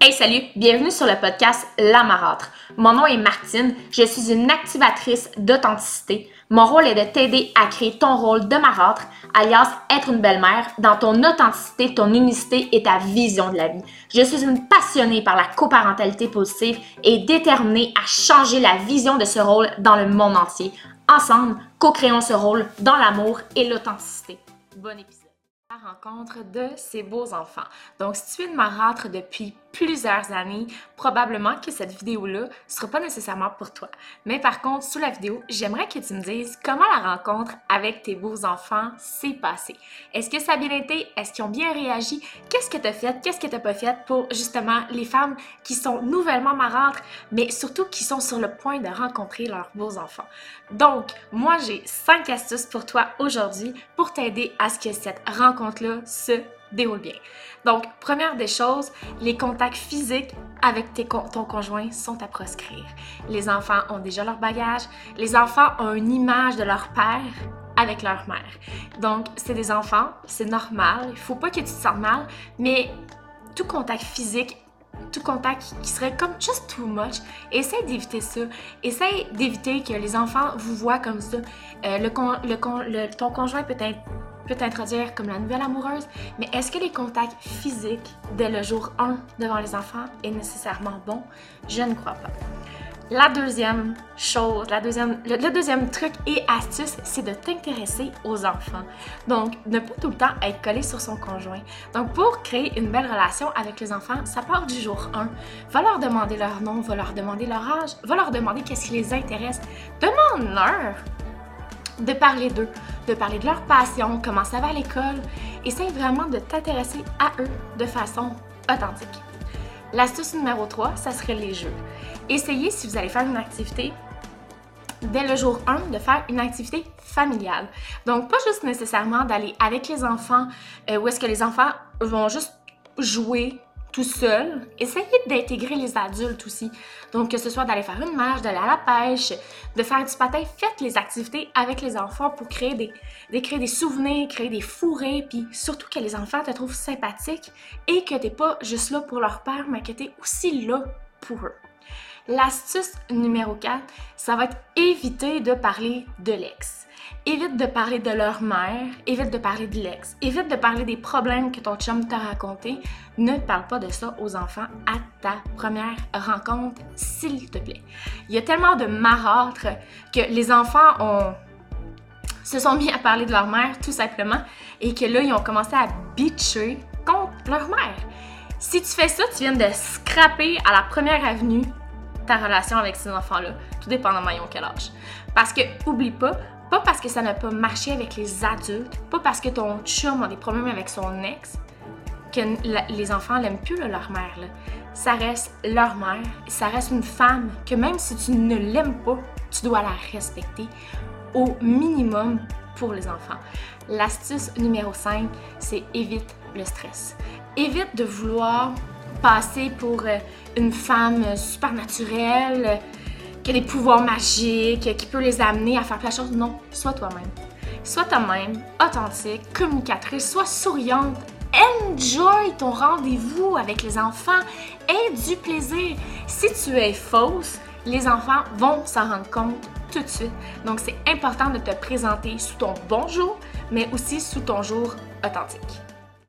Hey salut, bienvenue sur le podcast La Marâtre. Mon nom est Martine, je suis une activatrice d'authenticité. Mon rôle est de t'aider à créer ton rôle de marâtre, alias être une belle-mère, dans ton authenticité, ton unicité et ta vision de la vie. Je suis une passionnée par la coparentalité positive et déterminée à changer la vision de ce rôle dans le monde entier. Ensemble, co-créons ce rôle dans l'amour et l'authenticité. Bon épisode la rencontre de ces beaux enfants. Donc, si tu es une marâtre depuis plusieurs années, probablement que cette vidéo-là ne sera pas nécessairement pour toi. Mais par contre, sous la vidéo, j'aimerais que tu me dises comment la rencontre avec tes beaux enfants s'est passée. Est-ce que ça a bien été? Est-ce qu'ils ont bien réagi? Qu'est-ce que tu as fait? Qu'est-ce que tu n'as pas fait pour justement les femmes qui sont nouvellement marâtres, mais surtout qui sont sur le point de rencontrer leurs beaux enfants? Donc, moi, j'ai cinq astuces pour toi aujourd'hui pour t'aider à ce que cette rencontre-là se déroule bien. Donc, première des choses, les contacts physiques avec ton conjoint sont à proscrire. Les enfants ont déjà leur bagage. Les enfants ont une image de leur père avec leur mère. Donc, c'est des enfants, c'est normal. Il faut pas que tu te sentes mal, mais tout contact physique tout contact qui serait comme just too much. Essaye d'éviter ça. Essaye d'éviter que les enfants vous voient comme ça. Euh, le, le, ton conjoint peut être peut t'introduire comme la nouvelle amoureuse, mais est-ce que les contacts physiques dès le jour 1 devant les enfants est nécessairement bon? Je ne crois pas. La deuxième chose, la deuxième, le, deuxième truc et astuce, c'est de t'intéresser aux enfants. Donc, ne pas tout le temps être collé sur son conjoint. Donc, pour créer une belle relation avec les enfants, ça part du jour 1. Va leur demander leur nom, va leur demander leur âge, va leur demander qu'est-ce qui les intéresse. Demande-leur de parler d'eux, de parler de leur passion, comment ça va à l'école. Essaye vraiment de t'intéresser à eux de façon authentique. L'astuce numéro 3, ça serait les jeux. Essayez, si vous allez faire une activité, dès le jour 1, de faire une activité familiale. Donc, pas juste nécessairement d'aller avec les enfants, euh, où est-ce que les enfants vont juste jouer tout seul, essayez d'intégrer les adultes aussi. Donc, que ce soit d'aller faire une marche, d'aller à la pêche, de faire du patin, faites les activités avec les enfants pour créer des, créer des souvenirs, créer des fourrés, puis surtout que les enfants te trouvent sympathique et que t'es pas juste là pour leur père, mais que t'es aussi là pour eux. L'astuce numéro 4, ça va être éviter de parler de l'ex. Évite de parler de leur mère, évite de parler de l'ex, évite de parler des problèmes que ton chum t'a raconté. Ne parle pas de ça aux enfants à ta première rencontre, s'il te plaît. Il y a tellement de marâtres que les enfants se sont mis à parler de leur mère tout simplement et que là ils ont commencé à bitcher contre leur mère. Si tu fais ça, tu viens de scraper à la première avenue ta relation avec ces enfants-là, tout dépendamment ont quel âge. Parce que, oublie pas, pas parce que ça n'a pas marché avec les adultes, pas parce que ton chum a des problèmes avec son ex, que les enfants l'aiment plus leur mère. Ça reste leur mère, ça reste une femme que même si tu ne l'aimes pas, tu dois la respecter au minimum pour les enfants. L'astuce numéro 5, c'est évite le stress. Évite de vouloir passer pour euh, une femme super naturelle, qui des pouvoirs magiques, qui peut les amener à faire plein de choses. Non, sois toi-même. Sois toi-même, authentique, communicatrice, sois souriante. Enjoy ton rendez-vous avec les enfants. Aie du plaisir. Si tu es fausse, les enfants vont s'en rendre compte tout de suite. Donc, c'est important de te présenter sous ton bon jour, mais aussi sous ton jour authentique.